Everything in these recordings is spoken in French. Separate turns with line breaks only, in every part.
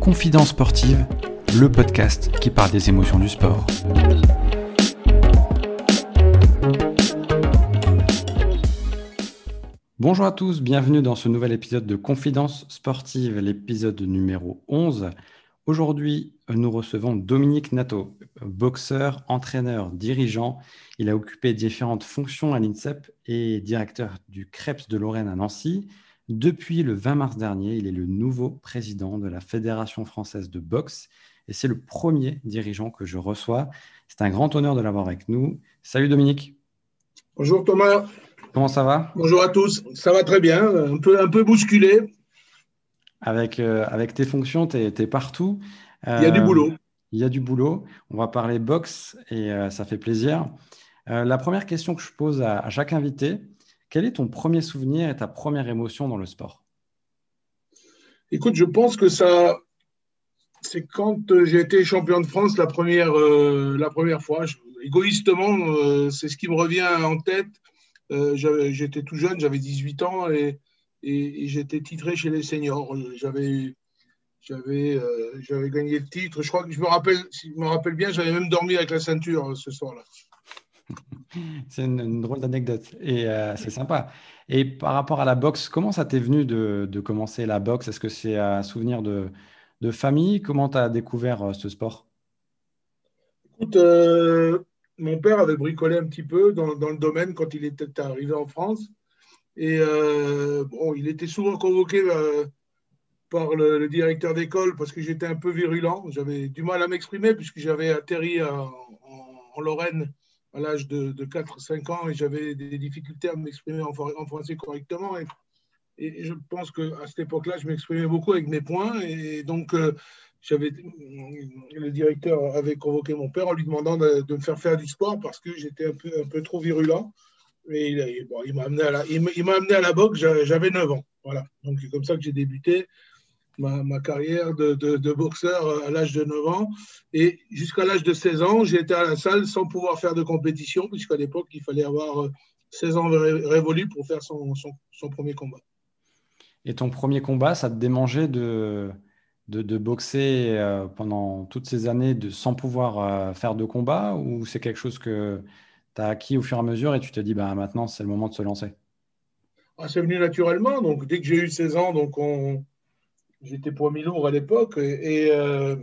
Confidence sportive, le podcast qui parle des émotions du sport. Bonjour à tous, bienvenue dans ce nouvel épisode de Confidence sportive, l'épisode numéro 11. Aujourd'hui, nous recevons Dominique Nato, boxeur, entraîneur, dirigeant. Il a occupé différentes fonctions à l'INSEP et directeur du CREPS de Lorraine à Nancy. Depuis le 20 mars dernier, il est le nouveau président de la Fédération française de boxe et c'est le premier dirigeant que je reçois. C'est un grand honneur de l'avoir avec nous. Salut Dominique.
Bonjour Thomas.
Comment ça va?
Bonjour à tous. Ça va très bien. Un peu, un peu bousculé.
Avec, euh, avec tes fonctions, tu es, partout.
il y a du euh, boulot.
Il y a du boulot. On va parler boxe et euh, ça fait plaisir. la première question que je pose à, à, chaque invité, quel est ton premier souvenir et ta première émotion dans le sport?
Écoute, je pense que ça, c'est quand j'ai été champion de France la première, la première fois. égoïstement, c'est ce qui me revient en tête. J'étais tout jeune, j'avais 18 ans et, j'étais titré chez les seniors. J'avais j'avais euh, j'avais gagné le titre. Je crois que je me rappelle, si je me rappelle bien, j'avais même dormi avec la ceinture euh, ce soir-là.
C'est une, drôle d'anecdote et c'est sympa. Et par rapport à la boxe, comment ça t'est venu de, de, commencer la boxe? Est-ce que c'est un souvenir de, de famille? Comment tu as découvert ce sport?
Écoute, mon père avait bricolé un petit peu dans, le domaine quand il était arrivé en France. Et euh, bon, il était souvent convoqué euh, par le, directeur d'école parce que j'étais un peu virulent. J'avais du mal à m'exprimer puisque j'avais atterri en, Lorraine à l'âge de, 4-5 ans et j'avais des difficultés à m'exprimer en, français correctement. Et, je pense qu'à cette époque-là, je m'exprimais beaucoup avec mes points. Et donc, euh, le directeur avait convoqué mon père en lui demandant de, me faire faire du sport parce que j'étais un peu, un peu trop virulent. Il, m'a amené, à la, boxe, j'avais 9 ans. Voilà. Donc c'est comme ça que j'ai débuté ma, carrière de, boxeur à l'âge de 9 ans. Et jusqu'à l'âge de 16 ans, j'étais à la salle sans pouvoir faire de compétition, puisqu'à l'époque, il fallait avoir 16 ans révolus pour faire son, premier combat.
Et ton premier combat, ça te démangeait de, boxer euh, pendant toutes ces années de, sans pouvoir euh, faire de combat ou c'est quelque chose que tu as acquis au fur et à mesure et tu te dis bah, maintenant c'est le moment de se lancer
ah, C'est venu naturellement. Donc, dès que j'ai eu 16 ans, j'étais mi lourd à l'époque et euh,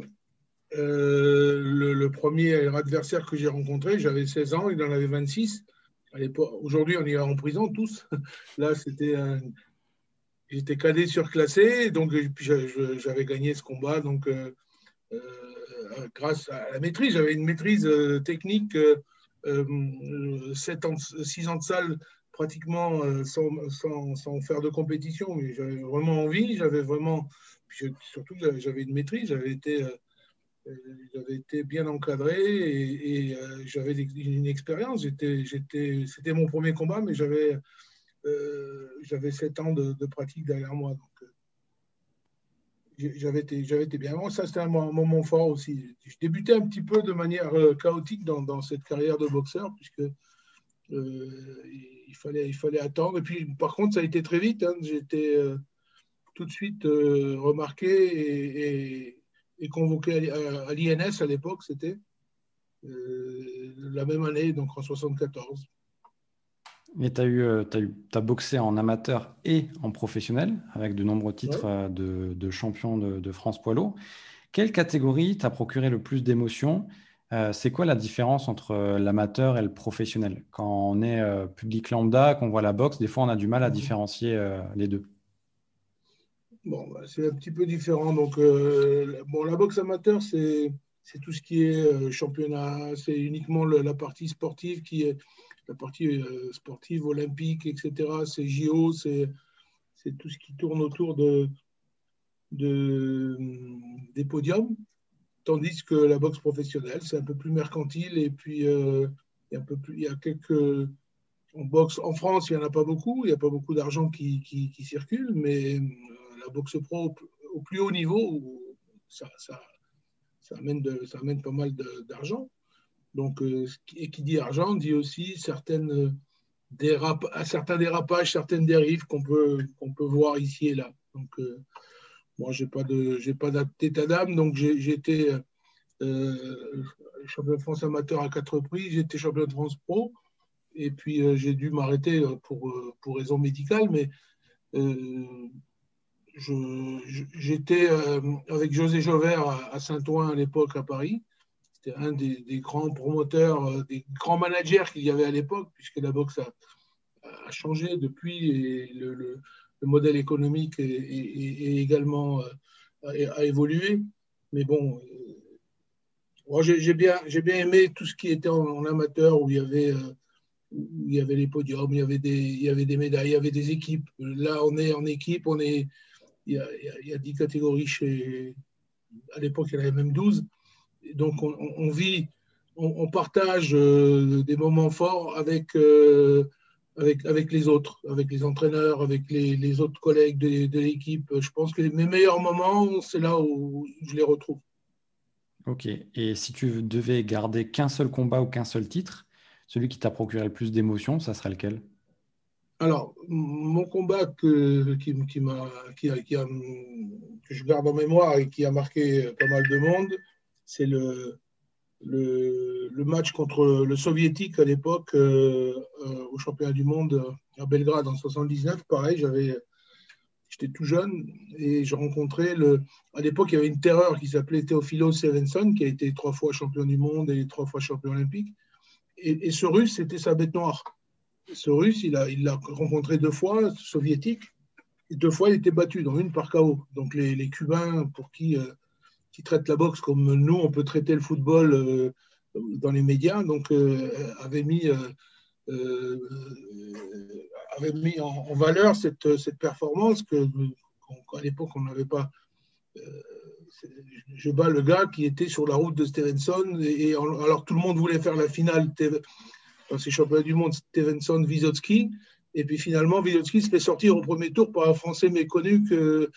le, premier adversaire que j'ai rencontré, j'avais 16 ans, il en avait 26. Aujourd'hui, on va en prison tous. Là, c'était j'étais cadet surclassé, donc j'avais gagné ce combat. Donc, euh, euh, grâce à la maîtrise, j'avais une maîtrise euh, technique, euh, 7 ans, 6 ans de salle pratiquement sans, sans, sans, faire de compétition, mais j'avais vraiment envie, j'avais vraiment, surtout j'avais une maîtrise, j'avais été, j'avais été bien encadré et, j'avais une expérience. C'était mon premier combat, mais j'avais euh, j'avais 7 ans de, pratique derrière moi. Euh, j'avais été, été, bien. Bon, ça, c'était un, moment fort aussi. Je débutais un petit peu de manière euh, chaotique dans, dans cette carrière de boxeur, puisque il, fallait, il fallait attendre. Et puis, par contre, ça a été très vite. Hein. J'ai été tout de suite remarqué et, convoqué à, l'INS à l'époque, c'était la même année, donc en 74.
Et tu as, eu, euh, as, boxé en amateur et en professionnel, avec de nombreux titres euh, de, de, champion de, France poids lourd. Quelle catégorie t'a procuré le plus d'émotions? Euh, C'est quoi la différence entre l'amateur et le professionnel? Quand on est public lambda, qu'on voit la boxe, des fois on a du mal à mhm. différencier les deux.
Bon, bah, c'est un petit peu différent. Donc, bon, la boxe amateur, c'est tout ce qui est championnat, c'est uniquement la partie sportive qui est la partie euh, sportive, olympique, etc. C'est JO, c'est tout ce qui tourne autour de, de, des podiums. Tandis que la boxe professionnelle, c'est un peu plus mercantile et puis euh, il, y y a quelques. En boxe en France, il n'y en a pas beaucoup, il n'y a pas beaucoup d'argent qui, circule, mais euh, la boxe pro au, plus haut niveau, ça amène pas mal d'argent. Donc, euh, et qui dit argent dit aussi certaines, à certains dérapages, certaines dérives qu'on peut, peut voir ici et là. Donc, moi, je n'ai pas d'état d'âme, donc j'ai été champion de France amateur à quatre reprises, été champion de France pro, et puis j'ai dû m'arrêter pour, pour raisons médicales, mais j'étais avec José Jauvert à Saint-Ouen à l'époque à Paris. Un des, grands promoteurs, des grands managers qu'il y avait à l'époque, puisque la boxe a, changé depuis et le, le, modèle économique est, également a, évolué. Mais bon, j'ai bien, bien aimé tout ce qui était en, amateur où il y avait il y avait les podiums, il y avait, des, il y avait des médailles, il y avait des équipes. Là, on est en équipe, on est, il, y a, il y a 10 catégories chez. À l'époque, il y en avait même 12. Donc, on, vit, on, partage euh, des moments forts avec, euh, avec, avec les autres, avec les entraîneurs, avec les, les autres collègues de, de l'équipe. Je pense que mes meilleurs moments, c'est là où je les retrouve.
Ok. Et si tu devais garder qu'un seul combat ou qu'un seul titre, celui qui t'a procuré le plus d'émotions, ça serait lequel?
Alors, mon combat que, qui, qui m'a, qui, qui a, que je garde en mémoire et qui a marqué pas mal de monde, c'est le, le, match contre le soviétique à l'époque euh, euh, au championnat du monde à Belgrade en 79. Pareil, j'avais, j'étais tout jeune et je rencontrais le. À l'époque, il y avait une terreur qui s'appelait Teofilo Stevenson, qui a été trois fois champion du monde et trois fois champion olympique. Et, ce russe, c'était sa bête noire. Ce russe, il l'a il rencontré deux fois, soviétique, et deux fois, il était battu, dans une par KO. Donc les, les Cubains, pour qui, euh, qui traitent la boxe comme nous, on peut traiter le football euh, dans les médias, donc euh, avaient mis, avait mis en, valeur cette, cette performance que, qu'à l'époque, on n'avait pas je bats le gars qui était sur la route de Stevenson, et, alors tout le monde voulait faire la finale dans ces championnats du monde, Stevenson-Vizotski, et puis finalement, Vizotski se fait sortir au premier tour par un Français méconnu que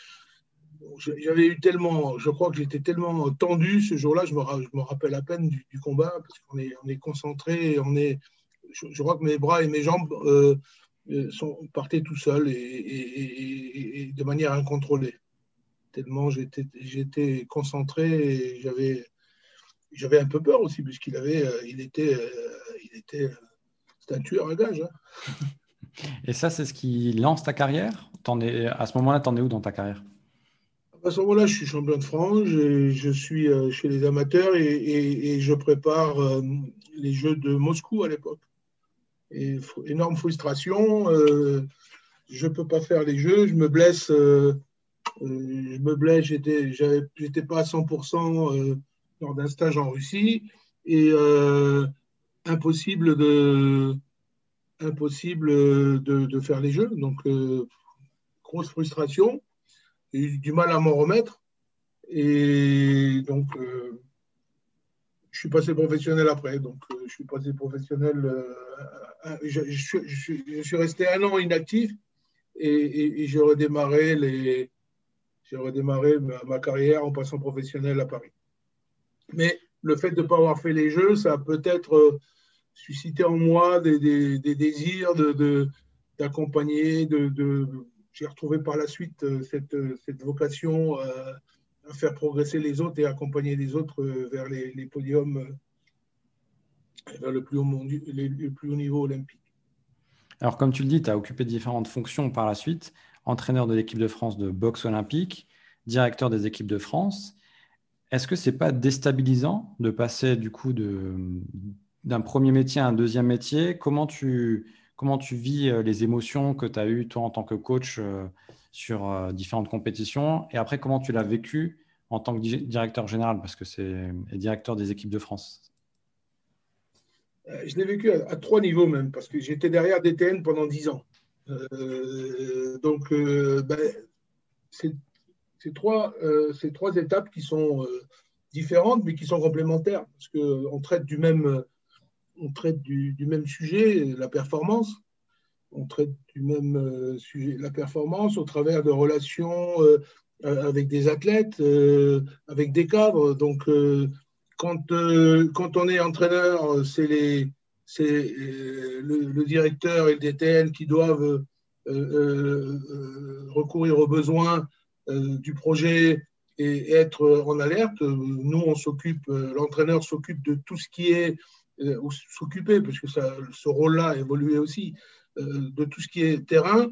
j'avais eu tellement, je crois que j'étais tellement tendu ce jour-là, je, me, rappelle à peine du, combat, parce qu'on est, on est concentré, on est, je, crois que mes bras et mes jambes euh, euh, sont, partaient tout seuls et de manière incontrôlée tellement j'étais concentré et j'avais un peu peur aussi puisqu'il avait euh, il était il était un tueur à gage. Hein.
Et ça c'est ce qui lance ta carrière? À ce moment-là, tu en es où dans ta carrière?
À ce moment-là, je suis champion de France, je, suis chez les amateurs et, je prépare les Jeux de Moscou à l'époque. Énorme frustration, je ne peux pas faire les Jeux, je me blesse euh, je me blesse, j'étais, pas à 100% euh, lors d'un stage en Russie et euh, impossible de impossible de, faire les jeux. Donc grosse frustration, j'ai eu du mal à m'en remettre et donc je suis passé professionnel après. Donc je suis passé professionnel. Je, suis resté un an inactif et, et j'ai redémarré les redémarré ma, carrière en passant professionnel à Paris. Mais le fait de ne pas avoir fait les Jeux, ça a peut-être euh, suscité en moi des, désirs d'accompagner, de, j'ai retrouvé par la suite euh, cette, cette vocation euh, à faire progresser les autres et accompagner les autres vers les, podiums, vers le plus, haut niveau olympique.
Alors, comme tu le dis, tu as occupé différentes fonctions par la suite entraîneur de l'équipe de France de boxe olympique, directeur des équipes de France. Est-ce que c'est pas déstabilisant de passer du coup d'un premier métier à un deuxième métier? Comment tu, comment tu vis euh, les émotions que tu as eues toi en tant que coach euh, sur euh, différentes compétitions? Et après, comment tu l'as vécu en tant que directeur général? Parce que c'est directeur des équipes de France.
Je l'ai vécu à, trois niveaux même parce que j'étais derrière DTN pendant dix ans. Donc, ben, c'est trois, ces trois étapes qui sont différentes, mais qui sont complémentaires, parce qu'on traite du même, on traite du, même sujet, la performance. On traite du même sujet, la performance, au travers de relations avec des athlètes, avec des cadres. Donc, quand, quand on est entraîneur, c'est les, c'est le, directeur et le DTN qui doivent recourir aux besoins du projet et être en alerte. Nous, on s'occupe, l'entraîneur s'occupe de tout ce qui est, ou s'occuper, parce que ça, ce rôle-là a évolué aussi, de tout ce qui est terrain.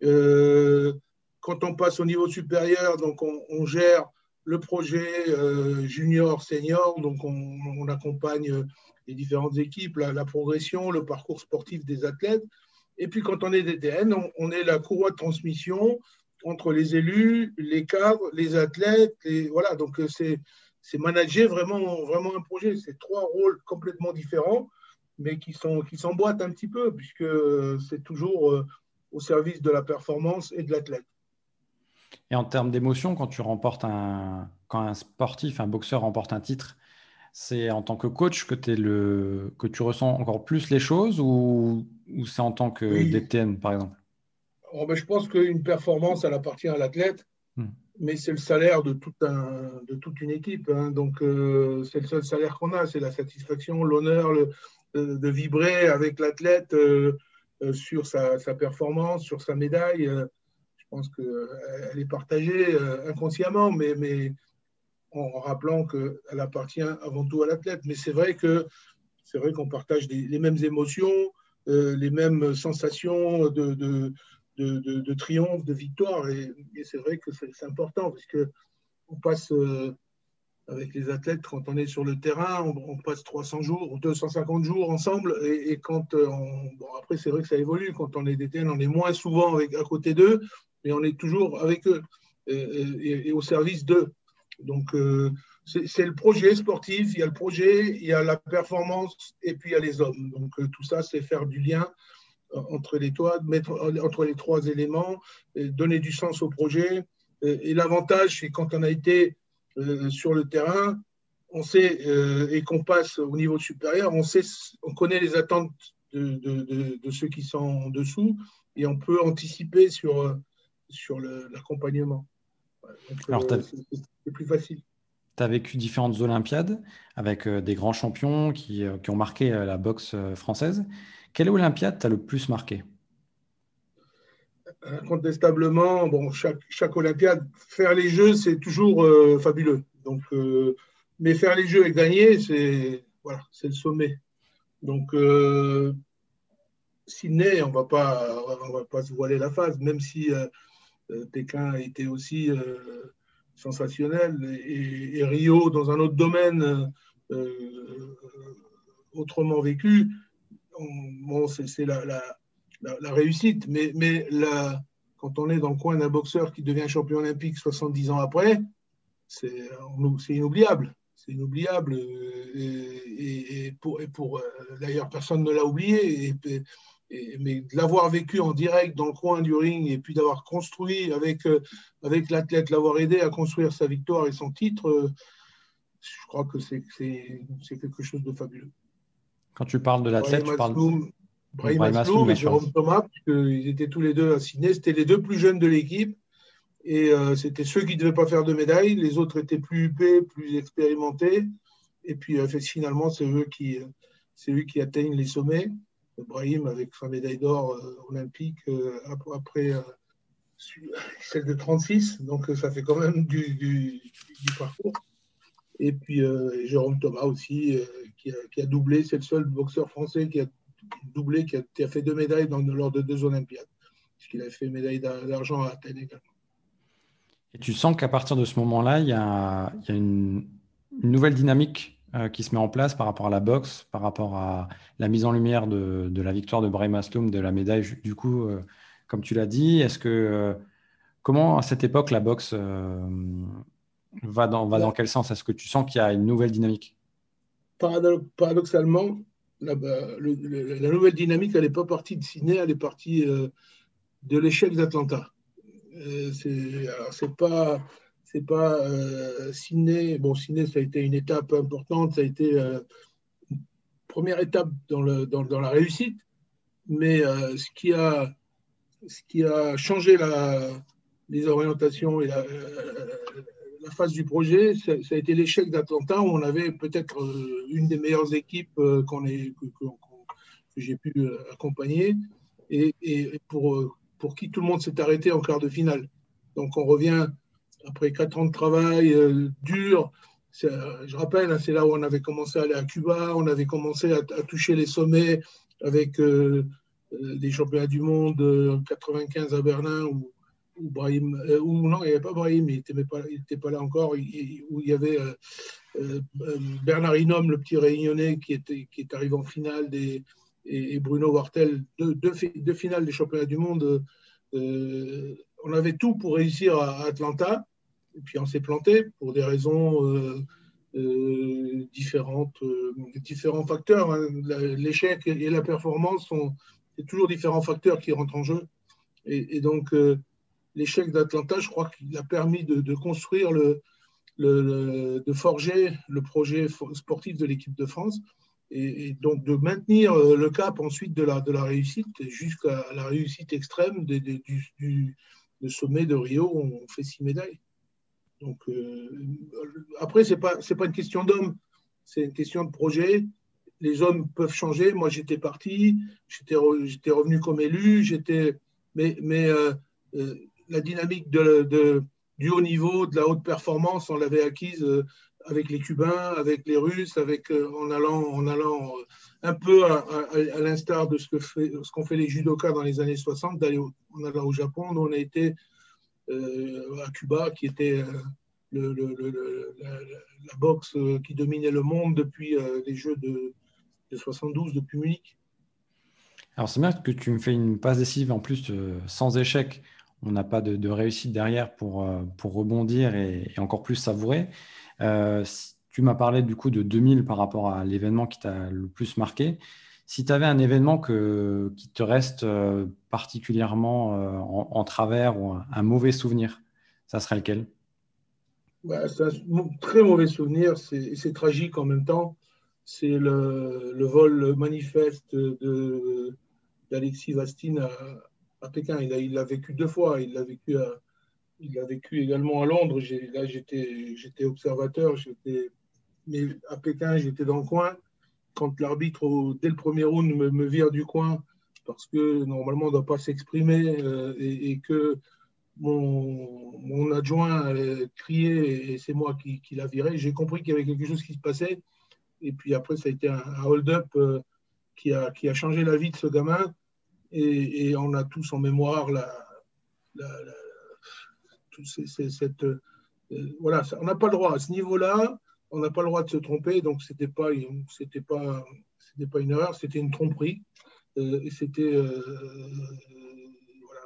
quand on passe au niveau supérieur, donc on gère le projet euh, junior, senior, donc on, accompagne les différentes équipes, la, progression, le parcours sportif des athlètes. Et puis quand on est DTN, on, est la courroie de transmission entre les élus, les cadres, les athlètes. Voilà, donc euh, c'est c'est manager vraiment, vraiment un projet. C'est trois rôles complètement différents, mais qui sont qui s'emboîtent un petit peu, puisque c'est toujours euh, au service de la performance et de l'athlète.
Et en termes d'émotion, quand tu remportes un, quand un sportif, un boxeur remporte un titre, c'est en tant que coach que, es le, que tu ressens encore plus les choses ou, ou c'est en tant que DTN, par exemple?
Oh, ben, Je pense qu'une performance, elle appartient à l'athlète, hmm. Mais c'est le salaire de, toute une équipe. Hein. donc, euh, c'est le seul salaire qu'on a, c'est la satisfaction, l'honneur de vibrer avec l'athlète euh, euh, sur sa, performance, sur sa médaille. Je pense qu'elle est partagée inconsciemment, mais, en rappelant qu'elle appartient avant tout à l'athlète. Mais c'est vrai que c'est qu'on partage les mêmes émotions, les mêmes sensations de, de, triomphe, de victoire. Et, c'est vrai que c'est important parce que on passe avec les athlètes quand on est sur le terrain, on, passe 300 jours, 250 jours ensemble. Et, quand on, bon, après c'est vrai que ça évolue. Quand on est DTN, on est moins souvent avec, à côté d'eux mais on est toujours avec eux et, au service d'eux. Donc, euh, c'est le projet sportif, il y a le projet, il y a la performance et puis il y a les hommes. Donc, euh, tout ça, c'est faire du lien euh, entre les, toits, mettre, entre les trois éléments, donner du sens au projet. Et l'avantage, c'est quand on a été sur le terrain, on sait, et qu'on passe au niveau supérieur, on, sait, on connaît les attentes de, de, de, ceux qui sont en dessous et on peut anticiper sur, sur l'accompagnement. Alors, euh, c'est plus facile.
Tu as vécu différentes Olympiades avec euh, des grands champions qui, euh, qui ont marqué la boxe française. Quelle Olympiade t'a le plus marqué?
Incontestablement, chaque, Olympiade, faire les Jeux, c'est toujours fabuleux. Donc, mais faire les Jeux et gagner, c'est le sommet. Donc, Sydney, on ne va pas se voiler la face, même si euh, Pékin été aussi euh, sensationnel et, Rio dans un autre domaine euh, autrement vécu, c'est la, la, réussite. Mais, quand on est dans le coin d'un boxeur qui devient champion olympique 70 ans après, c'est inoubliable. C'est inoubliable. Et, pour, pour d'ailleurs, personne ne l'a oublié. Mais de l'avoir vécu en direct dans le coin du ring et puis d'avoir construit avec, euh, l'athlète, l'avoir aidé à construire sa victoire et son titre, euh, je crois que c'est quelque chose de fabuleux.
Quand tu parles de l'athlète, tu parles
de Brahim Asloum et Jérôme Thomas, puisqu'ils étaient tous les deux à Sydney. C'était les deux plus jeunes de l'équipe. Et euh, c'était ceux qui ne devaient pas faire de médaille. Les autres étaient plus huppés, plus expérimentés. Et puis finalement, c'est eux, qui, eux qui atteignent les sommets. Brahim avec sa médaille d'or euh, olympique euh, après euh, celle de 36, donc ça fait quand même du, parcours. Et puis Jérôme Thomas aussi, qui a, doublé, c'est le seul boxeur français qui a doublé, qui a, fait deux médailles dans, lors de deux Olympiades, puisqu'il a fait médaille d'argent à Athènes également.
Et tu sens qu'à partir de ce moment-là, il y a, une, nouvelle dynamique euh, qui se met en place par rapport à la boxe, par rapport à la mise en lumière de, la victoire de Brahim Asloum, de la médaille, du coup, euh, comme tu l'as dit. Est-ce que euh, comment à cette époque la boxe va dans, va dans quel sens? Est-ce que tu sens qu'il y a une nouvelle dynamique?
Paradoxalement, la, nouvelle dynamique, n'est pas partie de Sydney, elle est partie de l'échec d'Atlanta. c'est pas c'est pas euh. Bon, Sydney, ça a été une étape importante, ça a été euh, une première étape dans, la réussite. Mais euh, ce, qui a, ce qui a changé la, les orientations et la, la phase du projet, ça, a été l'échec d'Atlanta où on avait peut-être une des meilleures équipes qu'on ait, que j'ai pu accompagner et, pour, qui tout le monde s'est arrêté en quart de finale. Donc on revient après quatre ans de travail dur. Je rappelle, hein, c'est là où on avait commencé à aller à Cuba, on avait commencé à, toucher les sommets avec des championnats du monde en 95 à Berlin où ou Brahim, euh, non, il n'y avait pas Brahim, il n'était pas, là encore, où il y avait euh, euh, Bernard Hinom, le petit réunionnais, qui, était, est arrivé en finale, et, Bruno Wartel, deux, finales des championnats du monde. on avait tout pour réussir à, Atlanta, et puis on s'est planté pour des raisons différentes, différents facteurs. Hein. L'échec et la performance sont toujours différents facteurs qui rentrent en jeu. Et donc, l'échec d'Atlanta, je crois qu'il a permis de, construire, le, de forger le projet sportif de l'équipe de France et, donc de maintenir euh, le cap ensuite de la, de la réussite jusqu'à la réussite extrême du, sommet de Rio où on fait six médailles. Donc, euh, après, ce n'est pas, pas une question d'homme, c'est une question de projet. Les hommes peuvent changer. Moi, j'étais parti, j'étais revenu comme élu, mais, mais euh, la dynamique du haut niveau, de la haute performance, on l'avait acquise euh, avec les Cubains, avec les Russes, avec, euh, en allant, en allant euh, un peu à, l'instar de ce qu'ont fait, les judokas dans les années 60, d'aller en allant au Japon. On a été à Cuba, qui était la, boxe qui dominait le monde depuis les Jeux de, de 72, depuis Munich.
Alors c'est bien que tu me fais une passe décisive en plus sans échec on n'a pas de, réussite derrière pour, euh, pour rebondir et, encore plus savourer. Euh, tu m'as parlé du coup de 2000 par rapport à l'événement qui t'a le plus marqué. Si tu avais un événement qui te reste euh, particulièrement en, travers ou un, mauvais souvenir, ça serait lequel?
Bah, C'est un très mauvais souvenir, c'est tragique en même temps. C'est le, le, vol manifeste d'Alexis Vastine à, à Pékin. Il l'a vécu deux fois. Il l'a vécu, il a vécu également à Londres. Là, j'étais observateur. Mais à Pékin, j'étais dans le coin. Quand l'arbitre, dès le premier round, me, vire du coin, parce que normalement, on ne doit pas s'exprimer, euh, et, que mon, adjoint criait, et c'est moi qui, qui l'a viré, j'ai compris qu'il y avait quelque chose qui se passait. Et puis après, ça a été un, hold-up euh, a, qui a changé la vie de ce gamin et, on a tous en mémoire la, cette, euh, voilà, on n'a pas le droit à ce niveau-là, on n'a pas le droit de se tromper, donc pas, c'était pas, c'était pas une erreur, c'était une tromperie, euh, et c'était, euh, voilà,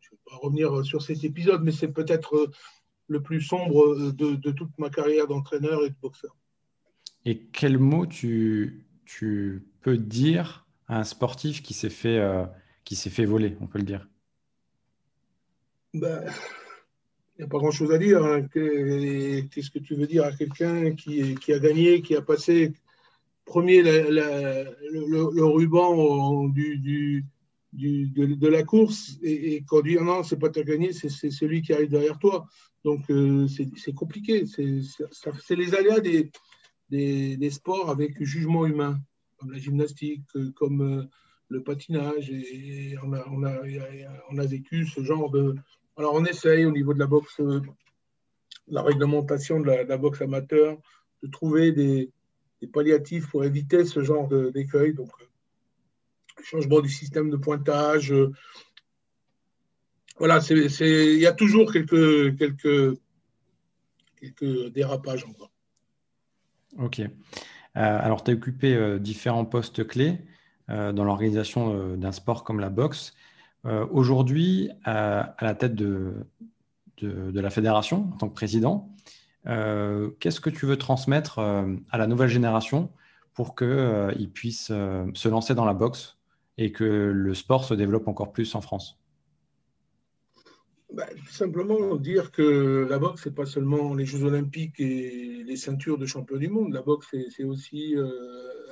je ne vais pas revenir sur cet épisode, mais c'est peut-être le plus sombre de, de, toute ma carrière d'entraîneur et de boxeur.
Et quel mot tu, tu peux dire un sportif qui s'est fait, euh, qui fait voler, on peut le dire
ben, Il n'y a pas grand-chose à dire. Hein. Qu'est-ce que tu veux dire à quelqu'un qui, qui, a gagné, qui a passé premier le, ruban du, du, de, la course et, quand on dit ah non, c'est pas toi gagné, c'est celui qui arrive derrière toi. Donc euh, c'est compliqué. C'est les aléas des, des, sports avec jugement humain comme la gymnastique, euh, comme euh, le patinage. On a, vécu ce genre de. Alors, on essaye au niveau de la boxe, euh, la réglementation de la, boxe amateur, de trouver des, palliatifs pour éviter ce genre d'écueil. Donc, changement du système de pointage. Voilà, il y a toujours quelques, quelques, quelques dérapages encore.
Ok. Euh, alors, tu as occupé euh, différents postes clés euh, dans l'organisation d'un sport comme la boxe. Aujourd'hui, à la tête de, de, la fédération, en tant que président, qu'est-ce que tu veux transmettre à la nouvelle génération pour qu'ils puissent se lancer dans la boxe et que le sport se développe encore plus en France?
Bah, Simplement dire que la boxe, ce n'est pas seulement les Jeux olympiques et les ceintures de champion du monde. La boxe, c'est aussi euh,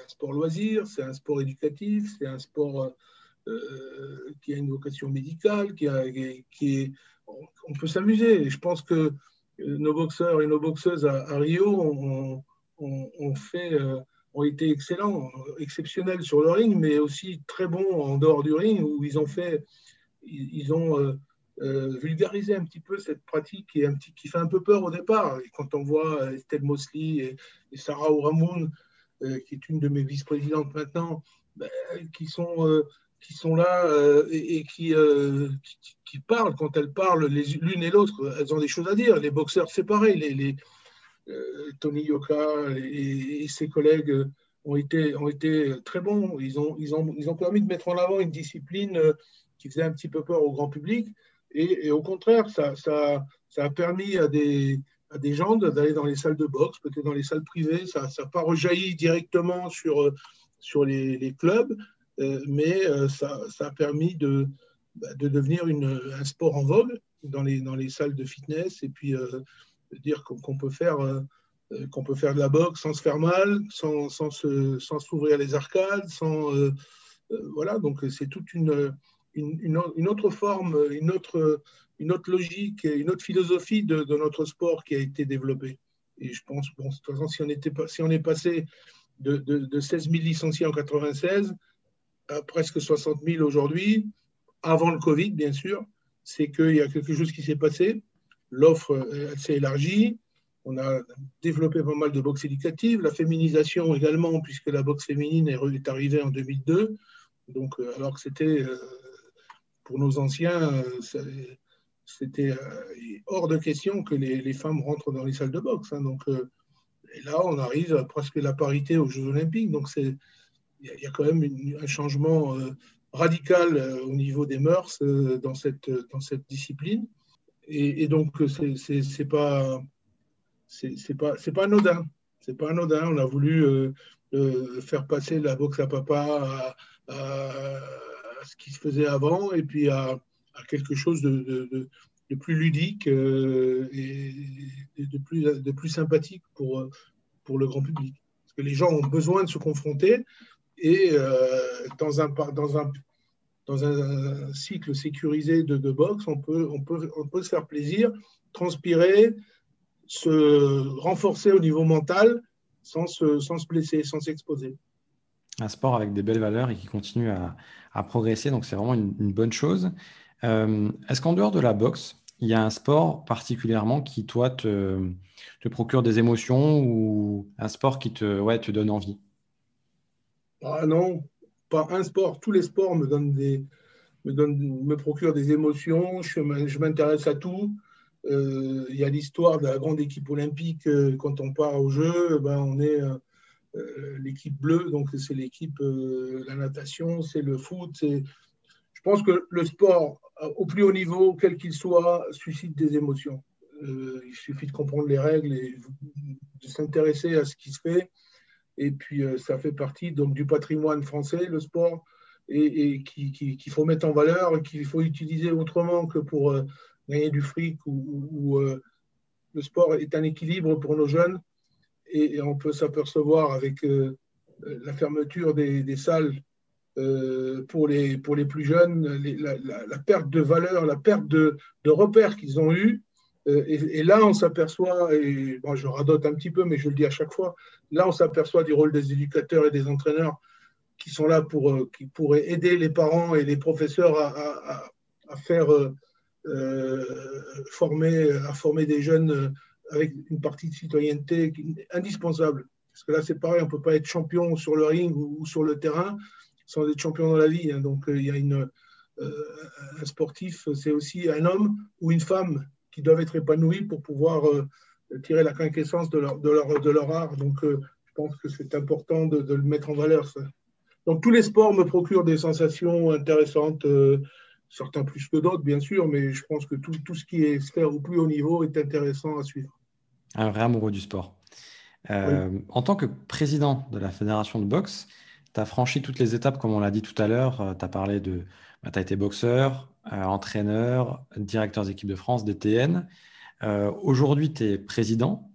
un sport loisir, c'est un sport éducatif, c'est un sport euh, qui a une vocation médicale, qui, est, on peut s'amuser. Je pense que euh, nos boxeurs et nos boxeuses à, Rio ont, fait ont été excellents, exceptionnels sur le ring, mais aussi très bons en dehors du ring, où ils ont fait, ils ont euh, euh, vulgarisé un petit peu cette pratique qui, fait un peu peur au départ. Et quand on voit Estelle Mosley et, Sarah Ouramoun, euh, qui est une de mes vice-présidentes maintenant, ben, qui sont qui sont là et, qui, qui, parlent, quand elles parlent l'une et l'autre, elles ont des choses à dire. Les boxeurs, c'est pareil. Les, euh, Tony Yoka et, ses collègues ont été, ont été très bons. Ils ont, ils, ont, ils ont permis de mettre en avant une discipline euh, qui faisait un petit peu peur au grand public. Et, au contraire, ça, a permis à des, gens d'aller dans les salles de boxe, peut-être dans les salles privées. Ça n'a pas rejailli directement sur, sur les, clubs, euh, mais ça, ça, a permis de, bah, de devenir un sport en vogue dans les, salles de fitness. Et puis, dire qu'on peut faire euh, euh, qu'on peut faire de la boxe sans se faire mal, sans, s'ouvrir les arcades, sans euh, voilà. Donc c'est toute une, une, autre forme, une autre, une autre logique, une autre philosophie de, notre sport qui a été développée. Et je pense, bon, de toute façon, si on, était, si on est passé de, de, de 16 000 licenciés en 96 à presque 60 000 aujourd'hui, avant le Covid, bien sûr, c'est qu'il y a quelque chose qui s'est passé l'offre s'est élargie. On a développé pas mal de boxe éducative, la féminisation également, puisque la boxe féminine est arrivée en 2002. Donc, euh, alors que c'était, euh, pour nos anciens, euh, c'était hors de question que les, femmes rentrent dans les salles de boxe. Hein. Donc, et là, on arrive à presque la parité aux Jeux Olympiques. Donc, il y, a quand même un changement radical au niveau des mœurs dans, cette, discipline et, donc, c'est pas, c'est pas, pas anodin. C'est pas anodin. On a voulu euh, euh, faire passer la boxe à papa à, ce qui se faisait avant et puis à, quelque chose de, plus ludique euh, et de plus, sympathique pour, pour le grand public. Parce que les gens ont besoin de se confronter et dans, un, dans un dans un cycle sécurisé de, de boxe, on peut, on, peut, on peut se faire plaisir, transpirer, se renforcer au niveau mental sans se, sans se blesser, sans s'exposer.
Un sport avec des belles valeurs et qui continue à, progresser, donc c'est vraiment une, bonne chose. Euh, est-ce qu'en dehors de la boxe, il y a un sport particulièrement qui, toi, te, procure des émotions ou un sport qui te, donne envie?
Ah non, un sport. Tous les sports me donnent des, me, me procurent des émotions. Je, m'intéresse à tout. Euh, il y a l'histoire de la grande équipe olympique. Euh, quand on part au jeu, ben, on est l'équipe bleue, donc c'est l'équipe, la natation, c'est le foot. Je pense que le sport, au plus haut niveau, quel qu'il soit, suscite des émotions. il suffit de comprendre les règles et de s'intéresser à ce qui se fait. Et puis, euh, ça fait partie donc, du patrimoine français, le sport, et, qu'il faut mettre en valeur, qu'il faut utiliser autrement que pour euh, gagner du fric, ou, euh, le sport est un équilibre pour nos jeunes. Et, on peut s'apercevoir avec la fermeture des, salles pour, les, pour les plus jeunes, la, perte de valeur, la perte de, de repères qu'ils ont eus. Euh, et, là, on s'aperçoit, et bon, je radote un petit peu, mais je le dis à chaque fois, là, on s'aperçoit du rôle des éducateurs et des entraîneurs qui sont là pour, euh, qui aider les parents et les professeurs à, à, euh, former, à former des jeunes avec une partie de citoyenneté indispensable. Parce que là, c'est pareil, on ne peut pas être champion sur le ring ou, sur le terrain sans être champion dans la vie. Hein. Donc, il y a une, un sportif, c'est aussi un homme ou une femme qui doivent être épanouis pour pouvoir euh, tirer la quinquessence de leur, de leur, de leur art. Donc, euh, je pense que c'est important de, le mettre en valeur. Donc, tous les sports me procurent des sensations intéressantes, euh, certains plus que d'autres, bien sûr, mais je pense que tout, tout, ce qui est sphère au plus haut niveau est intéressant à suivre.
Un vrai amoureux du sport. En tant que président de la fédération de boxe, tu as franchi toutes les étapes, comme on l'a dit tout à l'heure. Tu as parlé de. Bah, tu as été boxeur, euh, entraîneur, directeur d'équipe de France, DTN. Euh, aujourd'hui, tu es président.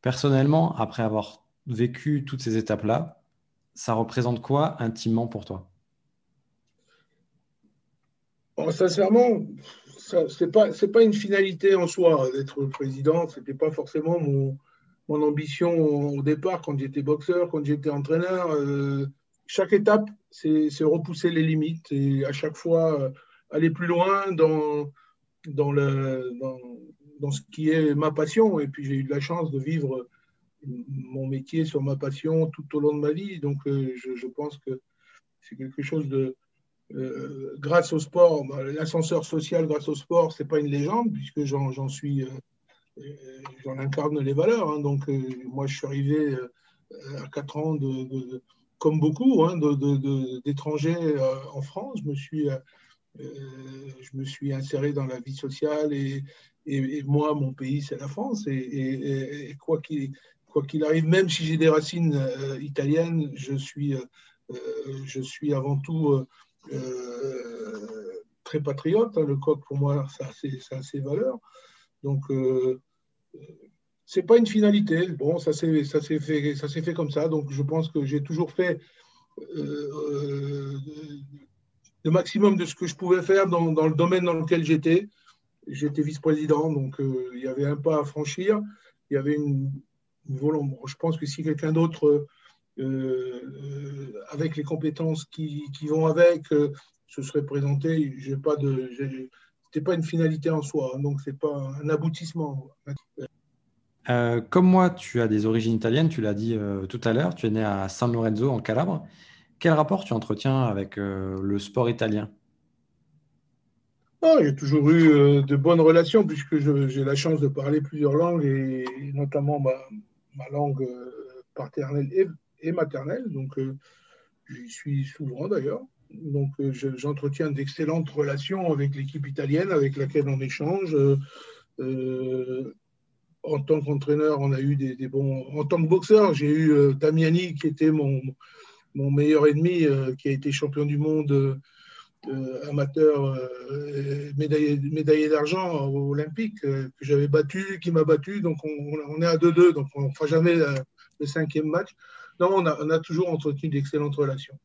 Personnellement, après avoir vécu toutes ces étapes-là, ça représente quoi intimement pour toi?
Sincèrement, ce n'est pas, pas une finalité en soi d'être président. Ce n'était pas forcément mon, mon ambition au départ, quand j'étais boxeur, quand j'étais entraîneur. chaque étape, c'est repousser les limites et à chaque fois aller plus loin dans, dans, le, dans ce qui est ma passion. Et puis j'ai eu de la chance de vivre mon métier sur ma passion tout au long de ma vie. Donc euh, je, je, pense que c'est quelque chose de... Euh, grâce au sport, bah, l'ascenseur social grâce au sport, c'est pas une légende puisque j'en suis... Euh, j'en incarne les valeurs. Hein. donc moi, je suis arrivé à 4 ans comme beaucoup, hein, d'étrangers en France. Je me suis je me suis inséré dans la vie sociale et, moi, mon pays, c'est la France. Et, quoi qu'il quoi qu'il arrive, même si j'ai des racines euh, italiennes, je suis, euh, euh, je suis avant tout très patriote. Hein. Le coq, pour moi, ça a ses, valeurs. Donc, c'est pas une finalité. Bon, ça s'est fait, comme ça. Donc, je pense que j'ai toujours fait le maximum de ce que je pouvais faire dans, le domaine dans lequel j'étais. J'étais vice-président, donc euh, il y avait un pas à franchir. Il y avait une, volonté. Je pense que si quelqu'un d'autre, euh, euh, avec les compétences qui, qui vont avec, se serait présenté, j'ai pas de, c'était pas une finalité en soi, donc c'est pas un aboutissement.
comme moi, tu as des origines italiennes, tu l'as dit tout à l'heure, tu es né à San Lorenzo en Calabre. Quel rapport tu entretiens avec le sport italien?
Ah, j'ai toujours eu euh, de bonnes relations puisque j'ai la chance de parler plusieurs langues et, notamment ma, langue euh, paternelle maternelle. Donc, euh, j'y suis souvent d'ailleurs. Donc, j'entretiens d'excellentes relations avec l'équipe italienne avec laquelle on échange. en tant qu'entraîneur, on a eu des, bons. En tant que boxeur, j'ai eu Damiani qui était mon, meilleur ennemi, qui a été champion du monde euh, amateur euh, médaillé, d'argent olympique euh, que j'avais battu, qui m'a battu. Donc on, est à 2-2, donc on ne fera jamais le cinquième match. On a, toujours entretenu d'excellentes relations.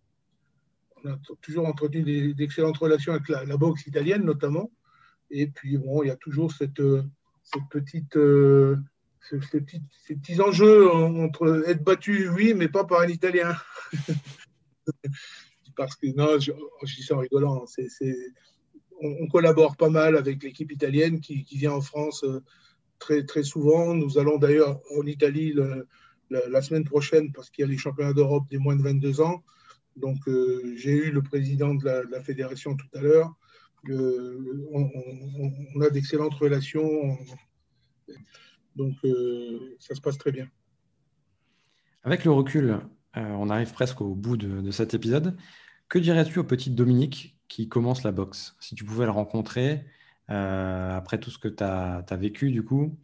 On a toujours entretenu d'excellentes relations avec la, boxe italienne notamment. Et puis bon, il y a toujours cette, cette petite, ces, petits, ces, petits, enjeux entre être battu, oui, mais pas par un Italien. parce que, non, je, dis ça en rigolant, on, collabore pas mal avec l'équipe italienne qui, vient en France euh, très souvent. Nous allons d'ailleurs en Italie la, semaine prochaine parce qu'il y a les championnats d'Europe des moins de 22 ans. Donc, euh, j'ai eu le président de la, fédération tout à l'heure. Euh, on, a d'excellentes relations. Donc, ça se passe très bien.
Avec le recul, on arrive presque au bout de cet épisode. Que dirais-tu au petit Dominique qui commence la boxe? Si tu pouvais le rencontrer euh, après tout ce que tu as, vécu, du coup,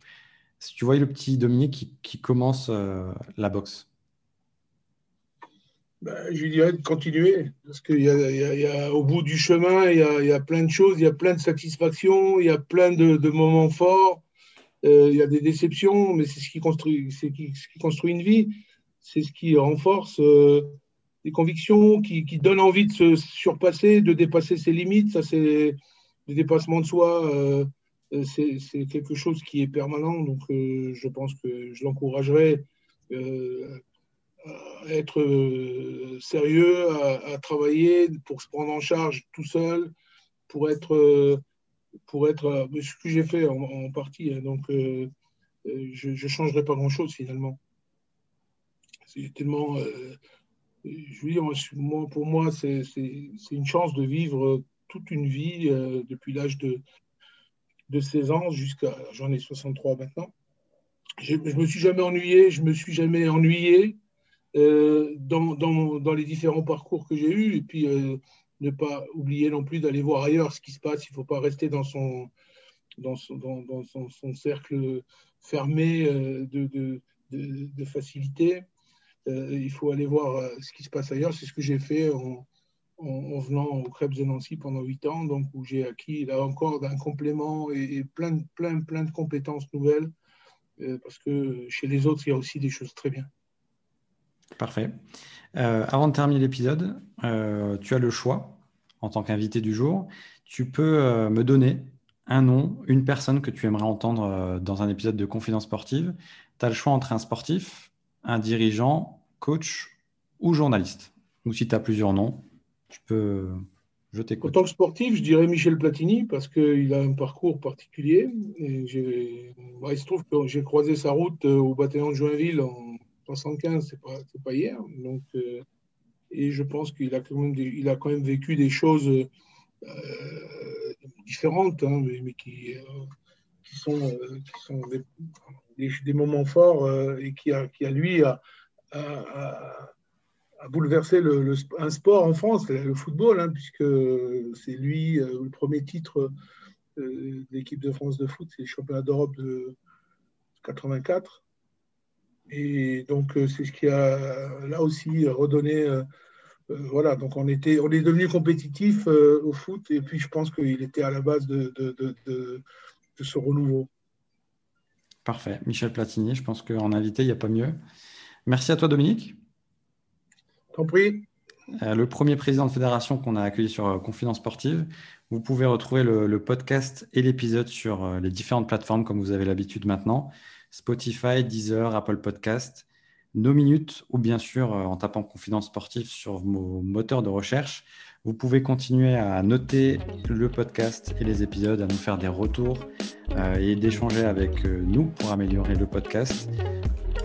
si tu voyais le petit Dominique qui, commence euh, la boxe
ben, Je lui dirais de continuer, parce qu'au bout du chemin, il y, a, plein de choses, il y a plein de satisfactions, il y a plein de, moments forts, euh, il y a des déceptions, mais c'est ce qui construit, une vie, c'est ce qui renforce des convictions qui, donnent envie de se surpasser, de dépasser ses limites. Ça, c'est le dépassement de soi. Euh, c'est quelque chose qui est permanent. Donc, euh, je pense que je l'encouragerais euh, à être sérieux, à, travailler pour se prendre en charge tout seul, pour être, pour être ce que j'ai fait en, partie. Hein. donc, je ne changerai pas grand-chose finalement. C'est tellement je veux dire, moi, pour moi, c'est une chance de vivre toute une vie euh, depuis l'âge de, de 16 ans jusqu'à. J'en ai 63 maintenant. Je ne me suis jamais ennuyé, je me suis jamais ennuyé euh, dans, dans, les différents parcours que j'ai eus. Et puis, euh, ne pas oublier non plus d'aller voir ailleurs ce qui se passe. Il ne faut pas rester dans son, dans son, dans, son, cercle fermé de, de, de, facilité. Euh, il faut aller voir euh, ce qui se passe ailleurs. C'est ce que j'ai fait venant au Crêpes de Nancy pendant huit ans, donc où j'ai acquis là encore d'un complément et, plein, plein, plein de compétences nouvelles, euh, parce que chez les autres, il y a aussi des choses très bien.
Parfait. avant de terminer l'épisode, tu as le choix, en tant qu'invité du jour, tu peux me donner un nom, une personne que tu aimerais entendre dans un épisode de Confidence sportive tu as le choix entre un sportif, un dirigeant, coach ou journaliste. Ou si tu as plusieurs noms, tu peux. Je.
En tant que sportif, je dirais Michel Platini parce qu'il a un parcours particulier. Bah, il se trouve que j'ai croisé sa route euh, au bataillon de Joinville en 75, c'est pas, pas hier. Donc, euh, et je pense qu'il a, quand même vécu des choses euh, différentes, hein, mais, qui, sont, des, moments forts et qui a, lui a bouleversé le, un sport en France, le football, hein, puisque c'est lui euh, le premier titre euh, de l'équipe de France de foot, c'est le championnat d'Europe de 84. Et donc euh, c'est ce qui a là aussi redonné. voilà, donc on, était, on est devenu compétitif au foot et puis je pense qu'il était à la base de, ce renouveau.
Parfait. Michel Platini, je pense qu'en invité, il n'y a pas mieux. Merci à toi Dominique. Euh, le premier président de fédération qu'on a accueilli sur euh, Confidence Sportive. Vous pouvez retrouver le, podcast et l'épisode sur euh, les différentes plateformes comme vous avez l'habitude maintenant. Spotify, Deezer, Apple Podcast, nos minutes ou bien sûr en tapant Confidence Sportive sur vos moteurs de recherche. Vous pouvez continuer à noter le podcast et les épisodes, à nous faire des retours et d'échanger avec nous pour améliorer le podcast.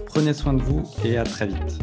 Prenez soin de vous et à très vite.